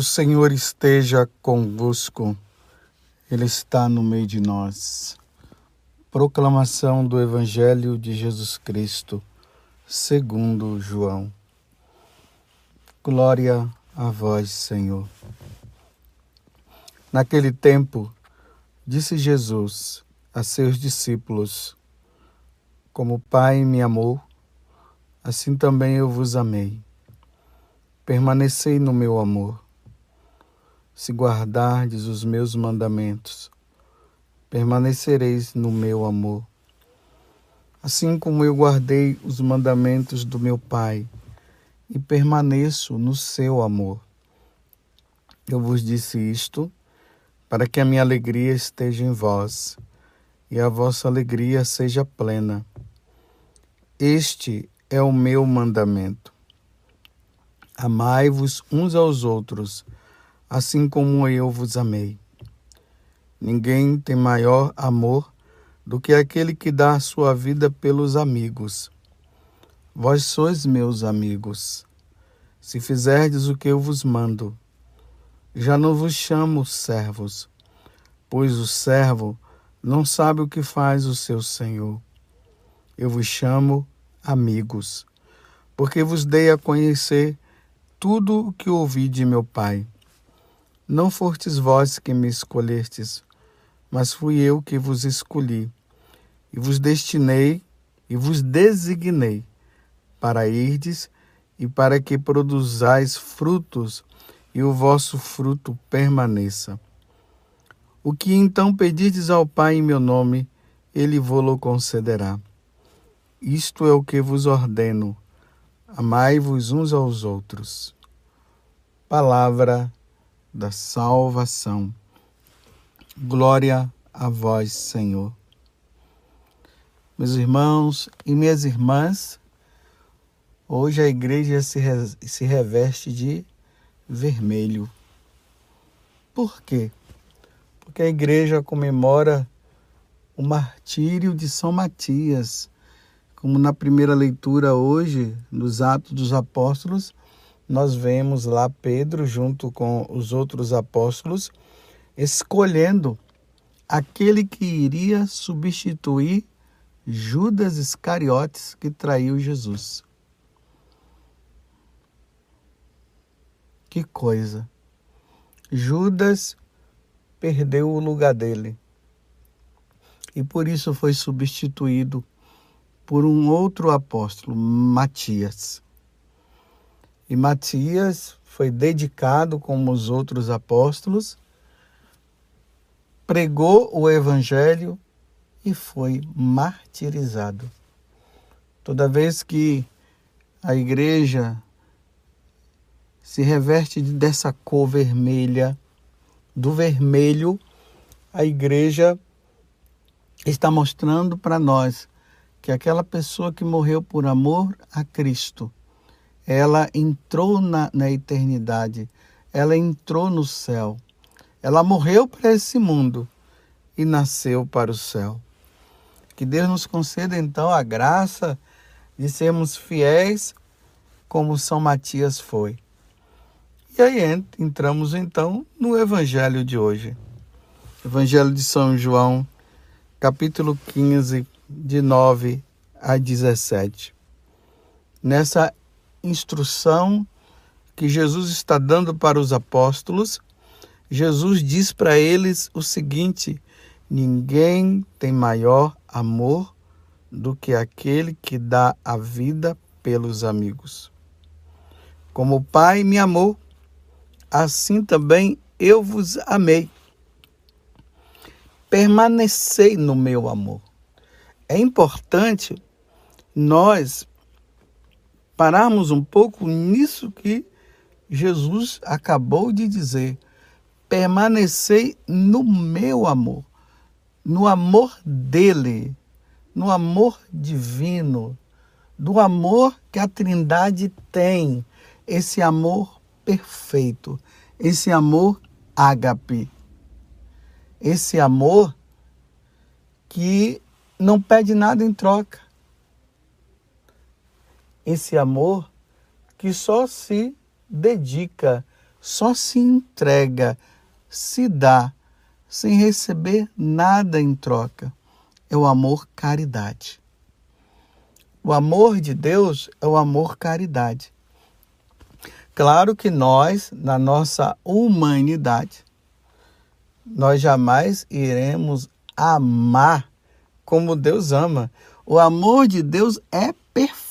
O Senhor esteja convosco, Ele está no meio de nós. Proclamação do Evangelho de Jesus Cristo, segundo João. Glória a vós, Senhor. Naquele tempo, disse Jesus a seus discípulos: Como o Pai me amou, assim também eu vos amei. Permanecei no meu amor se guardardes os meus mandamentos, permanecereis no meu amor. Assim como eu guardei os mandamentos do meu Pai e permaneço no seu amor. Eu vos disse isto para que a minha alegria esteja em vós e a vossa alegria seja plena. Este é o meu mandamento. Amai-vos uns aos outros assim como eu vos amei. Ninguém tem maior amor do que aquele que dá a sua vida pelos amigos. Vós sois meus amigos, se fizerdes o que eu vos mando. Já não vos chamo servos, pois o servo não sabe o que faz o seu senhor. Eu vos chamo amigos, porque vos dei a conhecer tudo o que ouvi de meu Pai. Não fostes vós que me escolhestes, mas fui eu que vos escolhi, e vos destinei e vos designei para irdes e para que produzais frutos e o vosso fruto permaneça. O que então pedirdes ao Pai em meu nome, ele vô-lo concederá. Isto é o que vos ordeno: amai-vos uns aos outros. Palavra da salvação. Glória a vós, Senhor. Meus irmãos e minhas irmãs, hoje a igreja se, re, se reveste de vermelho. Por quê? Porque a igreja comemora o martírio de São Matias, como na primeira leitura hoje, nos Atos dos Apóstolos, nós vemos lá Pedro, junto com os outros apóstolos, escolhendo aquele que iria substituir Judas Iscariotes, que traiu Jesus. Que coisa! Judas perdeu o lugar dele e por isso foi substituído por um outro apóstolo, Matias. E Matias foi dedicado como os outros apóstolos, pregou o evangelho e foi martirizado. Toda vez que a igreja se reveste dessa cor vermelha, do vermelho, a igreja está mostrando para nós que aquela pessoa que morreu por amor a Cristo ela entrou na, na eternidade, ela entrou no céu. Ela morreu para esse mundo e nasceu para o céu. Que Deus nos conceda então a graça de sermos fiéis como São Matias foi. E aí entramos então no Evangelho de hoje. Evangelho de São João, capítulo 15, de 9 a 17. Nessa instrução que Jesus está dando para os apóstolos, Jesus diz para eles o seguinte: ninguém tem maior amor do que aquele que dá a vida pelos amigos. Como o Pai me amou, assim também eu vos amei. Permanecei no meu amor. É importante nós pararmos um pouco nisso que Jesus acabou de dizer. Permanecei no meu amor, no amor dele, no amor divino, do amor que a Trindade tem, esse amor perfeito, esse amor ágape, esse amor que não pede nada em troca esse amor que só se dedica só se entrega, se dá, sem receber nada em troca. É o amor caridade. O amor de Deus é o amor caridade. Claro que nós, na nossa humanidade, nós jamais iremos amar como Deus ama. O amor de Deus é perfeito.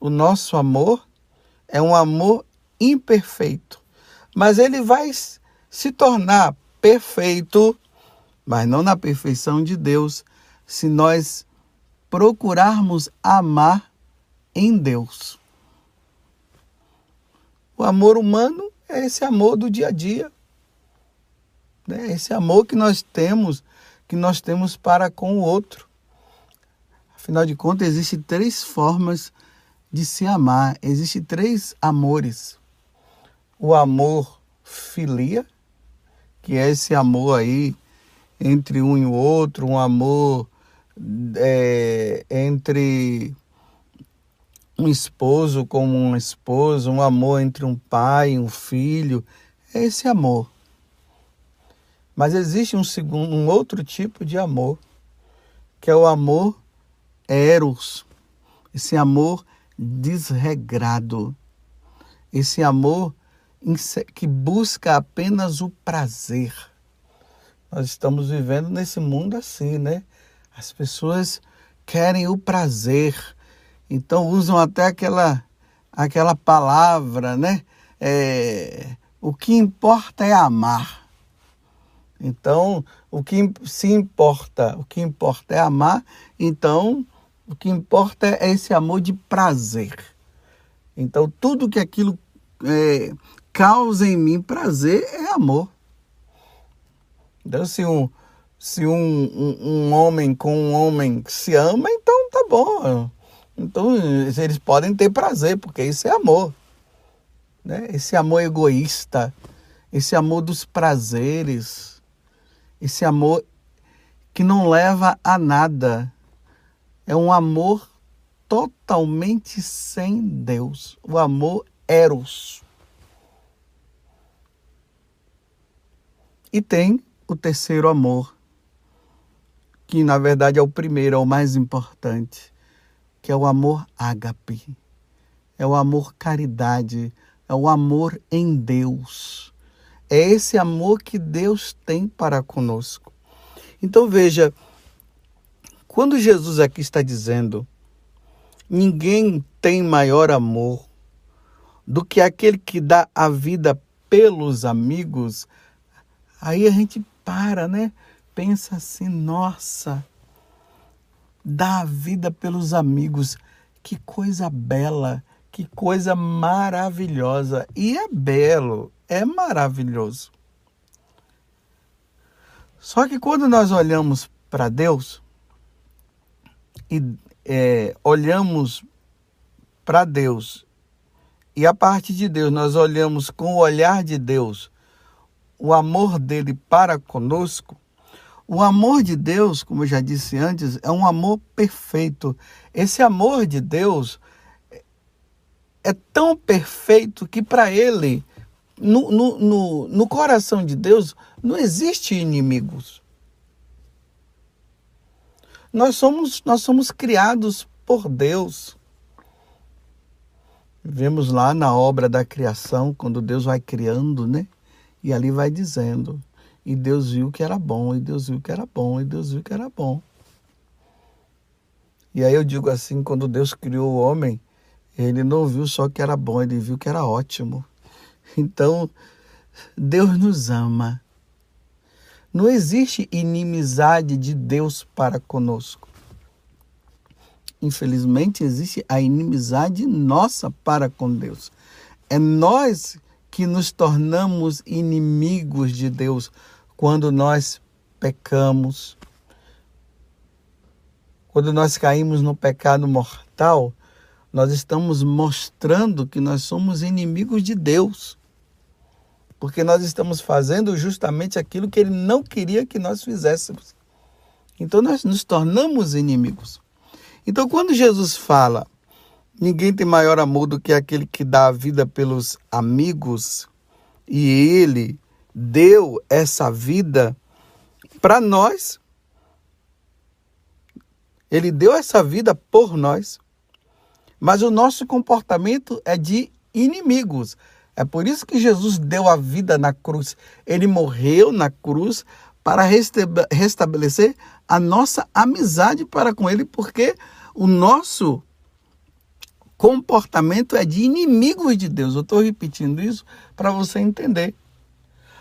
O nosso amor é um amor imperfeito, mas ele vai se tornar perfeito, mas não na perfeição de Deus, se nós procurarmos amar em Deus. O amor humano é esse amor do dia a dia. Né? Esse amor que nós temos, que nós temos para com o outro. Afinal de contas, existem três formas de se amar. Existem três amores. O amor filia, que é esse amor aí entre um e o outro, um amor é, entre um esposo com uma esposa, um amor entre um pai e um filho. É esse amor. Mas existe um, segundo, um outro tipo de amor, que é o amor eros, esse amor desregrado, esse amor que busca apenas o prazer. Nós estamos vivendo nesse mundo assim, né? As pessoas querem o prazer, então usam até aquela, aquela palavra, né? É, o que importa é amar. Então, o que se importa, o que importa é amar, então o que importa é esse amor de prazer. Então, tudo que aquilo é, causa em mim prazer é amor. Então, se um, se um, um, um, homem com um homem se ama, então tá bom. Então, eles podem ter prazer, porque isso é amor. Né? Esse amor egoísta, esse amor dos prazeres, esse amor que não leva a nada. É um amor totalmente sem Deus. O amor eros. E tem o terceiro amor, que na verdade é o primeiro, é o mais importante, que é o amor ágape. É o amor caridade, é o amor em Deus. É esse amor que Deus tem para conosco. Então veja, quando Jesus aqui está dizendo: ninguém tem maior amor do que aquele que dá a vida pelos amigos, aí a gente para, né? Pensa assim, nossa, dá a vida pelos amigos, que coisa bela, que coisa maravilhosa. E é belo, é maravilhoso. Só que quando nós olhamos para Deus e é, olhamos para Deus e a parte de Deus nós olhamos com o olhar de Deus, o amor dele para conosco, o amor de Deus, como eu já disse antes, é um amor perfeito. Esse amor de Deus é tão perfeito que para ele, no, no, no, no coração de Deus, não existe inimigos. Nós somos, nós somos criados por Deus. Vemos lá na obra da criação, quando Deus vai criando, né? E ali vai dizendo: E Deus viu que era bom, e Deus viu que era bom, e Deus viu que era bom. E aí eu digo assim: quando Deus criou o homem, ele não viu só que era bom, ele viu que era ótimo. Então, Deus nos ama. Não existe inimizade de Deus para conosco. Infelizmente, existe a inimizade nossa para com Deus. É nós que nos tornamos inimigos de Deus quando nós pecamos. Quando nós caímos no pecado mortal, nós estamos mostrando que nós somos inimigos de Deus porque nós estamos fazendo justamente aquilo que ele não queria que nós fizéssemos. Então nós nos tornamos inimigos. Então quando Jesus fala, Ninguém tem maior amor do que aquele que dá a vida pelos amigos. E ele deu essa vida para nós. Ele deu essa vida por nós. Mas o nosso comportamento é de inimigos. É por isso que Jesus deu a vida na cruz. Ele morreu na cruz para restabelecer a nossa amizade para com Ele, porque o nosso comportamento é de inimigos de Deus. Eu estou repetindo isso para você entender.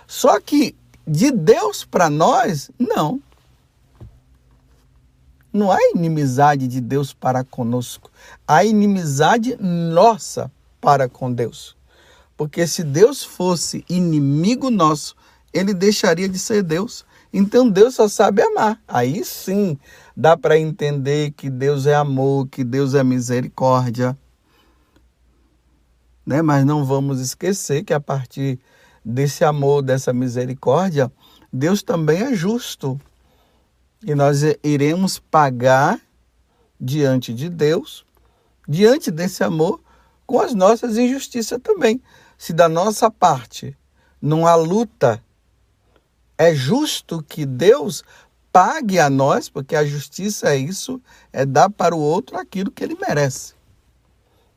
Só que de Deus para nós, não. Não há inimizade de Deus para conosco. Há inimizade nossa para com Deus. Porque se Deus fosse inimigo nosso, ele deixaria de ser Deus. Então Deus só sabe amar. Aí sim dá para entender que Deus é amor, que Deus é misericórdia. Né? Mas não vamos esquecer que a partir desse amor, dessa misericórdia, Deus também é justo. E nós iremos pagar diante de Deus, diante desse amor, com as nossas injustiças também se da nossa parte não há luta, é justo que Deus pague a nós, porque a justiça é isso, é dar para o outro aquilo que ele merece.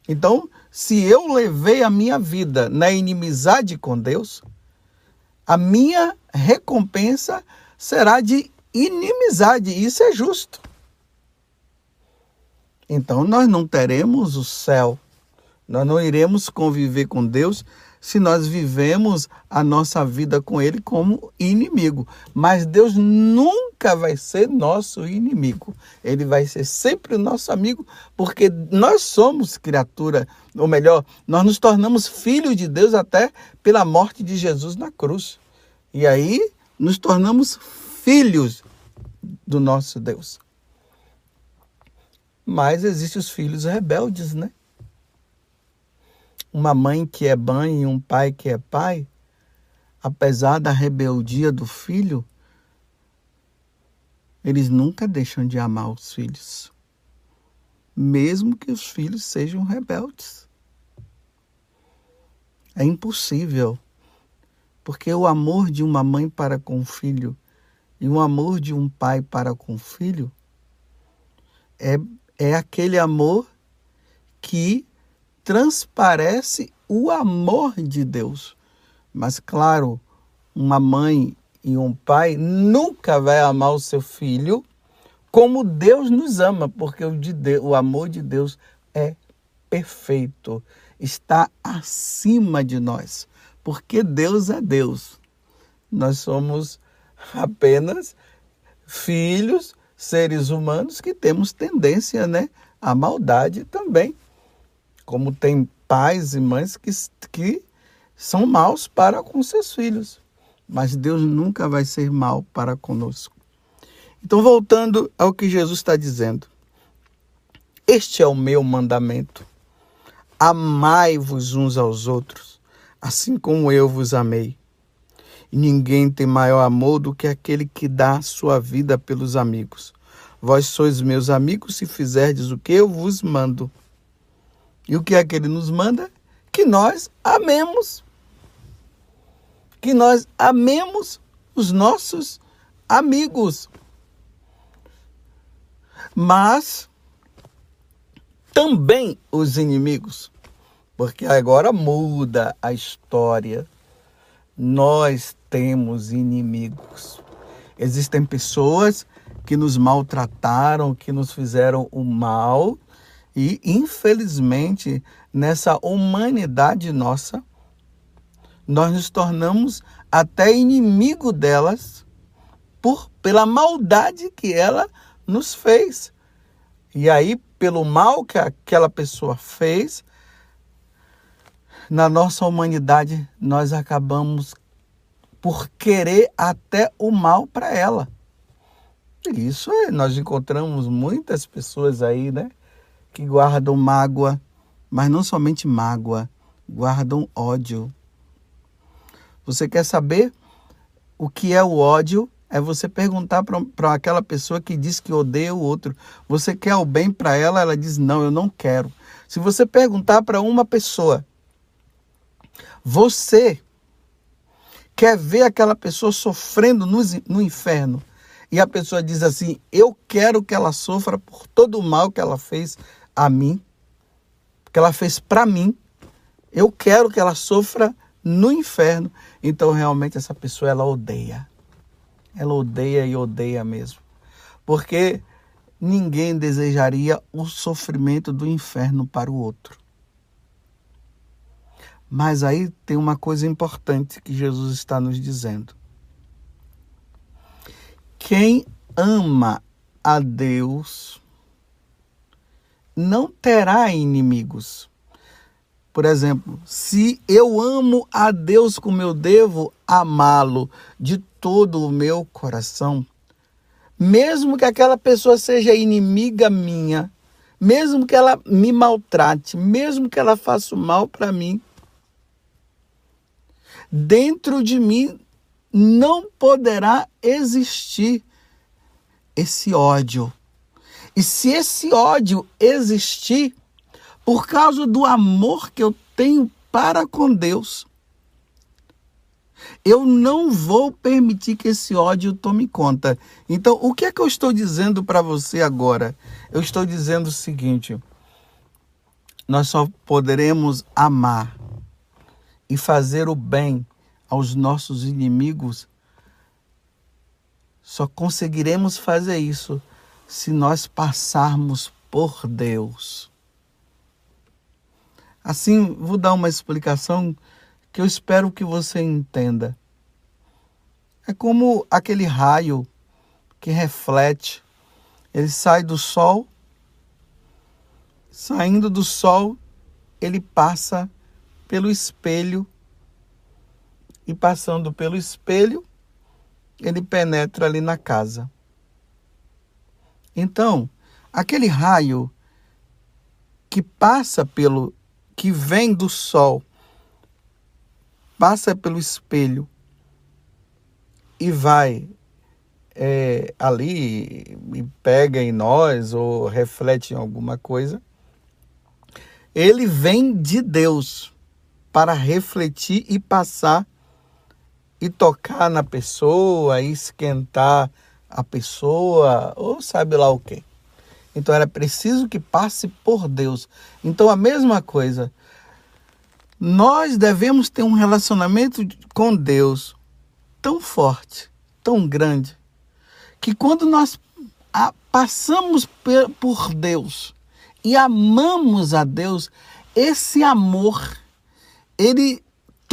Então, se eu levei a minha vida na inimizade com Deus, a minha recompensa será de inimizade. Isso é justo. Então, nós não teremos o céu nós não iremos conviver com Deus se nós vivemos a nossa vida com Ele como inimigo. Mas Deus nunca vai ser nosso inimigo. Ele vai ser sempre o nosso amigo, porque nós somos criatura, ou melhor, nós nos tornamos filhos de Deus até pela morte de Jesus na cruz. E aí nos tornamos filhos do nosso Deus. Mas existem os filhos rebeldes, né? Uma mãe que é mãe e um pai que é pai, apesar da rebeldia do filho, eles nunca deixam de amar os filhos, mesmo que os filhos sejam rebeldes. É impossível, porque o amor de uma mãe para com o filho e o amor de um pai para com o filho é, é aquele amor que transparece o amor de Deus. Mas, claro, uma mãe e um pai nunca vai amar o seu filho como Deus nos ama, porque o, de Deus, o amor de Deus é perfeito, está acima de nós, porque Deus é Deus. Nós somos apenas filhos, seres humanos que temos tendência, né, à maldade também como tem pais e mães que, que são maus para com seus filhos. Mas Deus nunca vai ser mal para conosco. Então, voltando ao que Jesus está dizendo. Este é o meu mandamento. Amai-vos uns aos outros, assim como eu vos amei. E ninguém tem maior amor do que aquele que dá sua vida pelos amigos. Vós sois meus amigos se fizerdes o que eu vos mando. E o que é que ele nos manda? Que nós amemos. Que nós amemos os nossos amigos. Mas também os inimigos. Porque agora muda a história. Nós temos inimigos. Existem pessoas que nos maltrataram, que nos fizeram o mal e, infelizmente, nessa humanidade nossa, nós nos tornamos até inimigo delas por pela maldade que ela nos fez. E aí, pelo mal que aquela pessoa fez, na nossa humanidade, nós acabamos por querer até o mal para ela. Isso é, nós encontramos muitas pessoas aí, né? Que guardam mágoa, mas não somente mágoa, guardam ódio. Você quer saber o que é o ódio? É você perguntar para aquela pessoa que diz que odeia o outro. Você quer o bem para ela, ela diz: Não, eu não quero. Se você perguntar para uma pessoa, você quer ver aquela pessoa sofrendo no, no inferno? E a pessoa diz assim: Eu quero que ela sofra por todo o mal que ela fez a mim, que ela fez para mim. Eu quero que ela sofra no inferno. Então, realmente, essa pessoa ela odeia. Ela odeia e odeia mesmo. Porque ninguém desejaria o sofrimento do inferno para o outro. Mas aí tem uma coisa importante que Jesus está nos dizendo. Quem ama a Deus não terá inimigos. Por exemplo, se eu amo a Deus como eu devo amá-lo de todo o meu coração, mesmo que aquela pessoa seja inimiga minha, mesmo que ela me maltrate, mesmo que ela faça mal para mim, dentro de mim não poderá existir esse ódio. E se esse ódio existir, por causa do amor que eu tenho para com Deus, eu não vou permitir que esse ódio tome conta. Então, o que é que eu estou dizendo para você agora? Eu estou dizendo o seguinte: nós só poderemos amar e fazer o bem aos nossos inimigos. Só conseguiremos fazer isso se nós passarmos por Deus. Assim, vou dar uma explicação que eu espero que você entenda. É como aquele raio que reflete, ele sai do sol, saindo do sol, ele passa pelo espelho e passando pelo espelho, ele penetra ali na casa. Então, aquele raio que passa pelo que vem do sol passa pelo espelho e vai é, ali e pega em nós ou reflete em alguma coisa, ele vem de Deus para refletir e passar e tocar na pessoa, esquentar a pessoa, ou sabe lá o que. Então era preciso que passe por Deus. Então a mesma coisa, nós devemos ter um relacionamento com Deus tão forte, tão grande, que quando nós passamos por Deus e amamos a Deus, esse amor, ele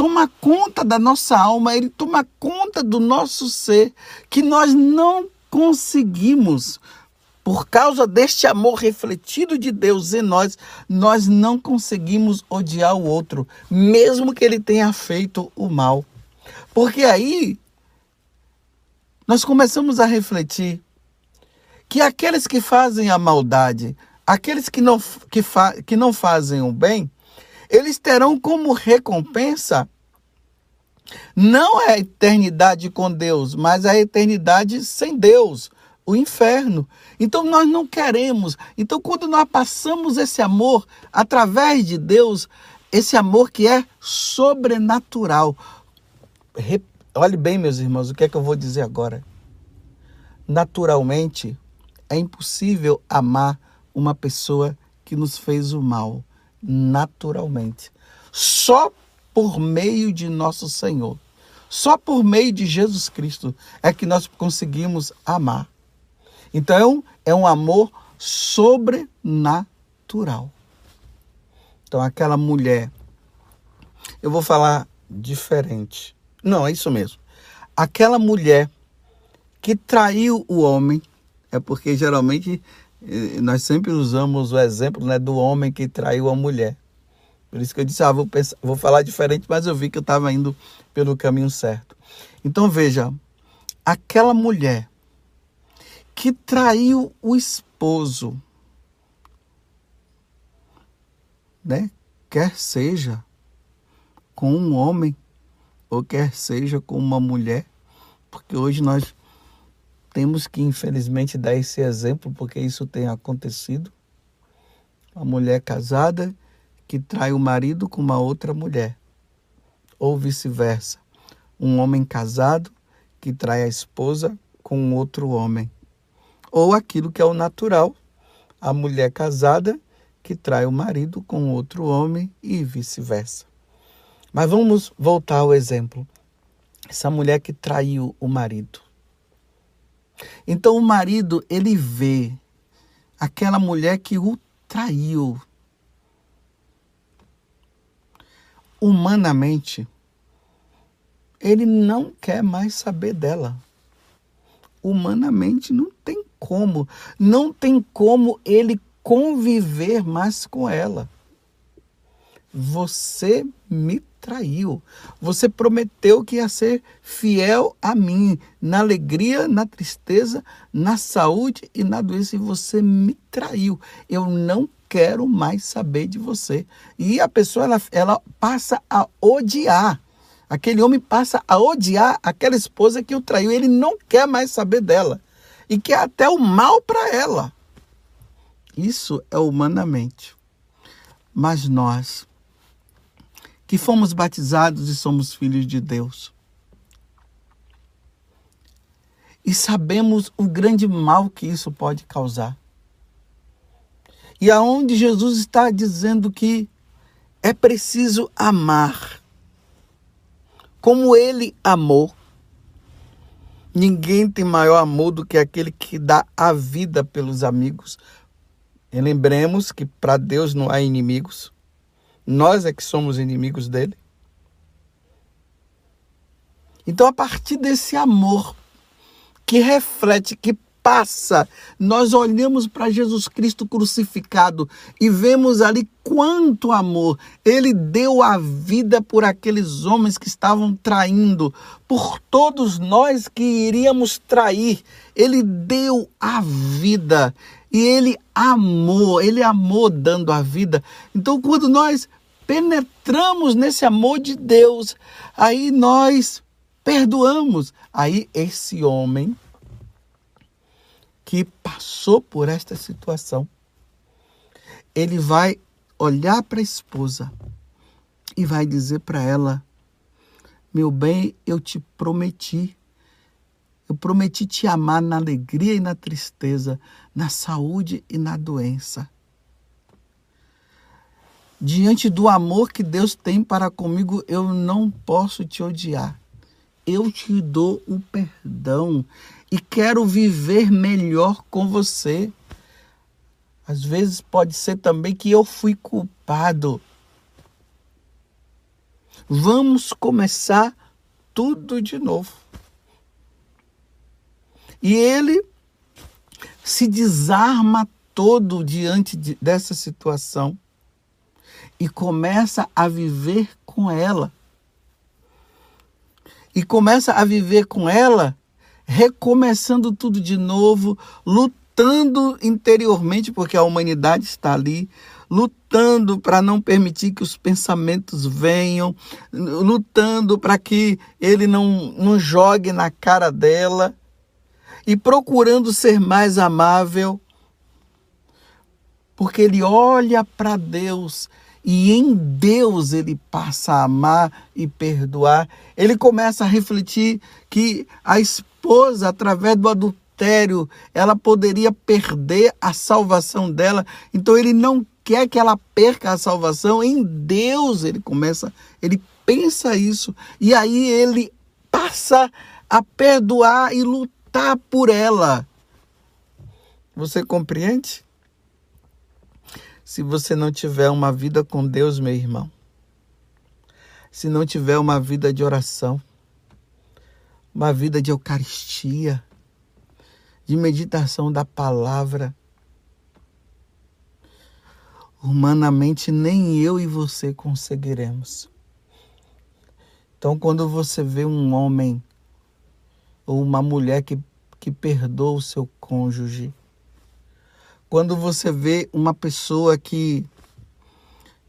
toma conta da nossa alma, ele toma conta do nosso ser, que nós não conseguimos por causa deste amor refletido de Deus em nós, nós não conseguimos odiar o outro, mesmo que ele tenha feito o mal. Porque aí nós começamos a refletir que aqueles que fazem a maldade, aqueles que não, que, fa, que não fazem o bem, eles terão como recompensa não a eternidade com Deus, mas a eternidade sem Deus o inferno. Então nós não queremos. Então quando nós passamos esse amor através de Deus, esse amor que é sobrenatural. Olhe bem, meus irmãos, o que é que eu vou dizer agora? Naturalmente, é impossível amar uma pessoa que nos fez o mal. Naturalmente. Só por meio de nosso Senhor. Só por meio de Jesus Cristo é que nós conseguimos amar. Então, é um amor sobrenatural. Então, aquela mulher, eu vou falar diferente. Não, é isso mesmo. Aquela mulher que traiu o homem, é porque geralmente nós sempre usamos o exemplo né, do homem que traiu a mulher. Por isso que eu disse, ah, vou, pensar, vou falar diferente, mas eu vi que eu estava indo pelo caminho certo. Então veja, aquela mulher que traiu o esposo, né? Quer seja com um homem ou quer seja com uma mulher, porque hoje nós temos que infelizmente dar esse exemplo porque isso tem acontecido. A mulher casada que trai o marido com uma outra mulher. Ou vice-versa. Um homem casado que trai a esposa com outro homem. Ou aquilo que é o natural, a mulher casada que trai o marido com outro homem e vice-versa. Mas vamos voltar ao exemplo. Essa mulher que traiu o marido. Então o marido, ele vê aquela mulher que o traiu. Humanamente, ele não quer mais saber dela. Humanamente não tem como, não tem como ele conviver mais com ela. Você me traiu. Você prometeu que ia ser fiel a mim, na alegria, na tristeza, na saúde e na doença, e você me traiu. Eu não quero mais saber de você. E a pessoa ela, ela passa a odiar. Aquele homem passa a odiar aquela esposa que o traiu. Ele não quer mais saber dela. E quer até o mal para ela. Isso é humanamente. Mas nós, que fomos batizados e somos filhos de Deus, e sabemos o grande mal que isso pode causar. E aonde Jesus está dizendo que é preciso amar como ele amou. Ninguém tem maior amor do que aquele que dá a vida pelos amigos. E lembremos que para Deus não há inimigos. Nós é que somos inimigos dele. Então, a partir desse amor que reflete, que passa, nós olhamos para Jesus Cristo crucificado e vemos ali quanto amor. Ele deu a vida por aqueles homens que estavam traindo, por todos nós que iríamos trair. Ele deu a vida e ele amou, ele amou dando a vida. Então, quando nós penetramos nesse amor de Deus, aí nós perdoamos. Aí esse homem que passou por esta situação, ele vai olhar para a esposa e vai dizer para ela: Meu bem, eu te prometi. Eu prometi te amar na alegria e na tristeza, na saúde e na doença. Diante do amor que Deus tem para comigo, eu não posso te odiar. Eu te dou o perdão e quero viver melhor com você. Às vezes pode ser também que eu fui culpado. Vamos começar tudo de novo. E ele se desarma todo diante de, dessa situação e começa a viver com ela. E começa a viver com ela recomeçando tudo de novo, lutando interiormente, porque a humanidade está ali, lutando para não permitir que os pensamentos venham, lutando para que ele não, não jogue na cara dela e procurando ser mais amável, porque ele olha para Deus e em Deus ele passa a amar e perdoar. Ele começa a refletir que a esposa, através do adultério, ela poderia perder a salvação dela. Então ele não quer que ela perca a salvação. Em Deus ele começa, ele pensa isso e aí ele passa a perdoar e lutar por ela. Você compreende? Se você não tiver uma vida com Deus, meu irmão, se não tiver uma vida de oração, uma vida de Eucaristia, de meditação da palavra, humanamente nem eu e você conseguiremos. Então, quando você vê um homem ou uma mulher que, que perdoa o seu cônjuge, quando você vê uma pessoa que,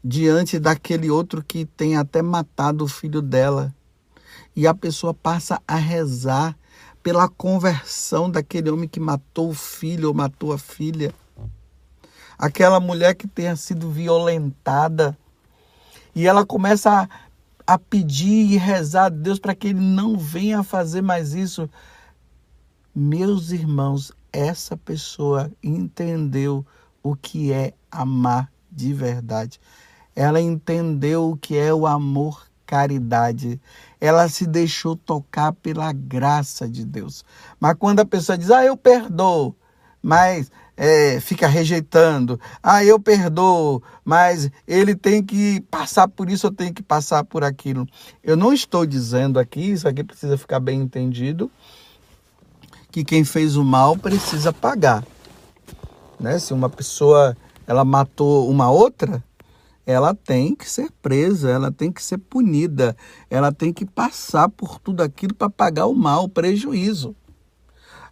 diante daquele outro que tem até matado o filho dela, e a pessoa passa a rezar pela conversão daquele homem que matou o filho ou matou a filha. aquela mulher que tenha sido violentada, e ela começa a, a pedir e rezar a Deus para que ele não venha fazer mais isso. Meus irmãos, essa pessoa entendeu o que é amar de verdade. Ela entendeu o que é o amor caridade. Ela se deixou tocar pela graça de Deus. Mas quando a pessoa diz, ah, eu perdoo, mas é, fica rejeitando, ah, eu perdoo, mas ele tem que passar por isso, eu tenho que passar por aquilo. Eu não estou dizendo aqui, isso aqui precisa ficar bem entendido, que quem fez o mal precisa pagar. Né? Se uma pessoa ela matou uma outra, ela tem que ser presa, ela tem que ser punida, ela tem que passar por tudo aquilo para pagar o mal, o prejuízo.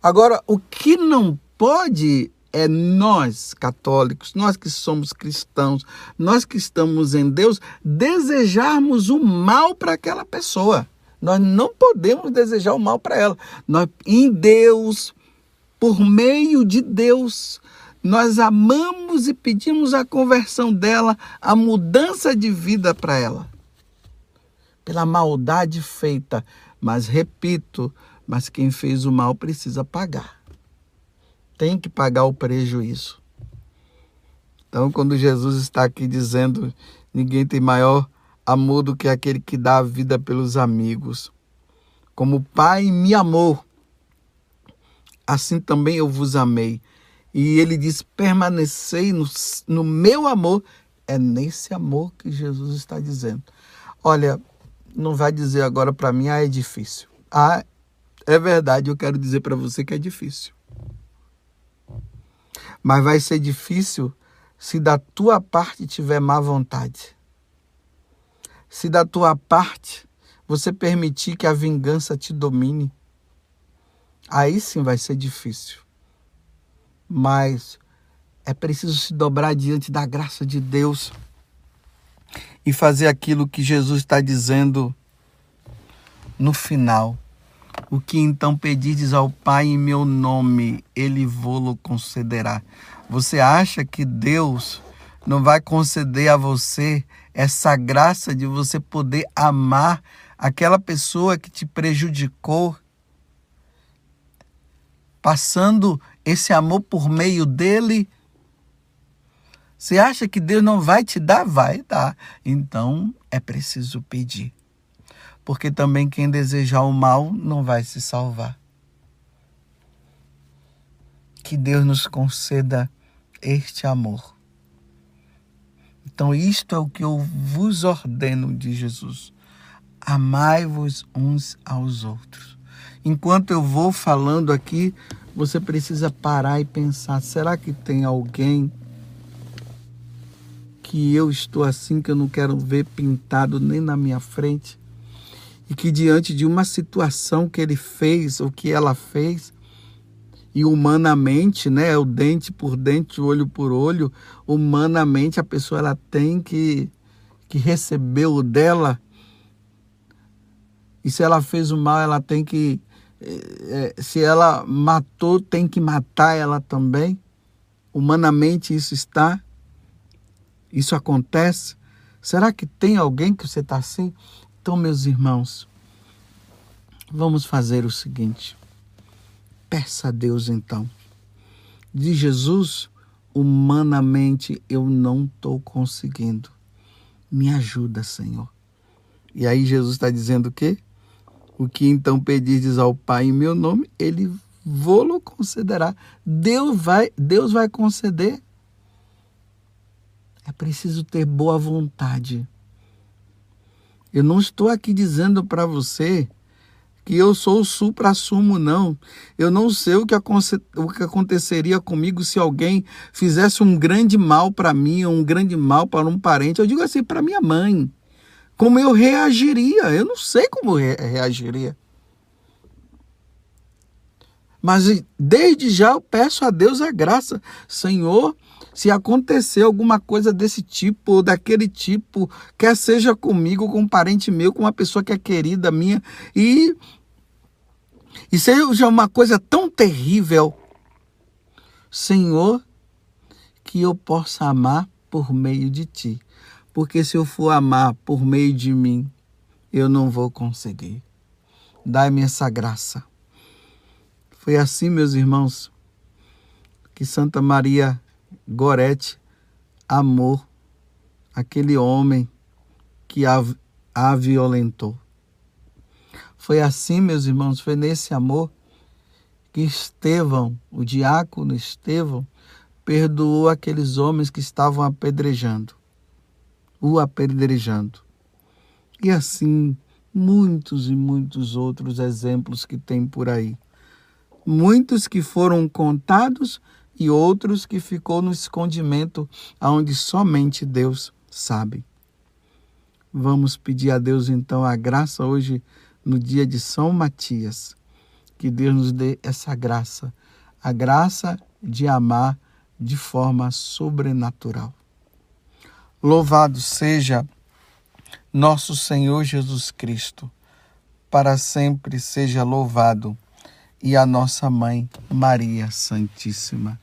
Agora, o que não pode é nós, católicos, nós que somos cristãos, nós que estamos em Deus, desejarmos o mal para aquela pessoa. Nós não podemos desejar o mal para ela. Nós, em Deus, por meio de Deus, nós amamos e pedimos a conversão dela, a mudança de vida para ela. Pela maldade feita. Mas repito, mas quem fez o mal precisa pagar. Tem que pagar o prejuízo. Então, quando Jesus está aqui dizendo: ninguém tem maior amor do que aquele que dá a vida pelos amigos. Como o Pai me amou, assim também eu vos amei. E ele diz: permanecei no, no meu amor. É nesse amor que Jesus está dizendo. Olha, não vai dizer agora para mim, ah, é difícil. Ah, é verdade, eu quero dizer para você que é difícil. Mas vai ser difícil se da tua parte tiver má vontade. Se da tua parte você permitir que a vingança te domine. Aí sim vai ser difícil mas é preciso se dobrar diante da graça de Deus e fazer aquilo que Jesus está dizendo no final. O que então pedires ao Pai em meu nome, Ele vou-lo concederá. Você acha que Deus não vai conceder a você essa graça de você poder amar aquela pessoa que te prejudicou, passando esse amor por meio dele. Você acha que Deus não vai te dar? Vai dar. Então é preciso pedir. Porque também quem desejar o mal não vai se salvar. Que Deus nos conceda este amor. Então, isto é o que eu vos ordeno de Jesus. Amai-vos uns aos outros. Enquanto eu vou falando aqui, você precisa parar e pensar: será que tem alguém que eu estou assim que eu não quero ver pintado nem na minha frente? E que diante de uma situação que ele fez ou que ela fez, e humanamente, né, o dente por dente, olho por olho, humanamente a pessoa ela tem que que receber o dela. E se ela fez o mal, ela tem que é, é, se ela matou, tem que matar ela também. Humanamente isso está. Isso acontece. Será que tem alguém que você está assim? Então, meus irmãos, vamos fazer o seguinte. Peça a Deus então. De Jesus, humanamente eu não estou conseguindo. Me ajuda, Senhor. E aí Jesus está dizendo o quê? O que então pedirdes ao Pai em meu nome, ele vou-lo concederá. Deus vai, Deus vai conceder. É preciso ter boa vontade. Eu não estou aqui dizendo para você que eu sou o supra-sumo, não. Eu não sei o que, o que aconteceria comigo se alguém fizesse um grande mal para mim, ou um grande mal para um parente. Eu digo assim, para minha mãe como eu reagiria. Eu não sei como re reagiria. Mas desde já eu peço a Deus a graça. Senhor, se acontecer alguma coisa desse tipo ou daquele tipo, quer seja comigo, com um parente meu, com uma pessoa que é querida minha, e, e seja uma coisa tão terrível, Senhor, que eu possa amar por meio de ti. Porque se eu for amar por meio de mim, eu não vou conseguir. Dai-me essa graça. Foi assim, meus irmãos, que Santa Maria Gorete amou aquele homem que a, a violentou. Foi assim, meus irmãos, foi nesse amor que Estevão, o diácono Estevão, perdoou aqueles homens que estavam apedrejando, o apedrejando. E assim, muitos e muitos outros exemplos que tem por aí. Muitos que foram contados e outros que ficou no escondimento, aonde somente Deus sabe. Vamos pedir a Deus então a graça hoje no dia de São Matias. Que Deus nos dê essa graça, a graça de amar de forma sobrenatural. Louvado seja nosso Senhor Jesus Cristo, para sempre seja louvado, e a nossa mãe Maria Santíssima.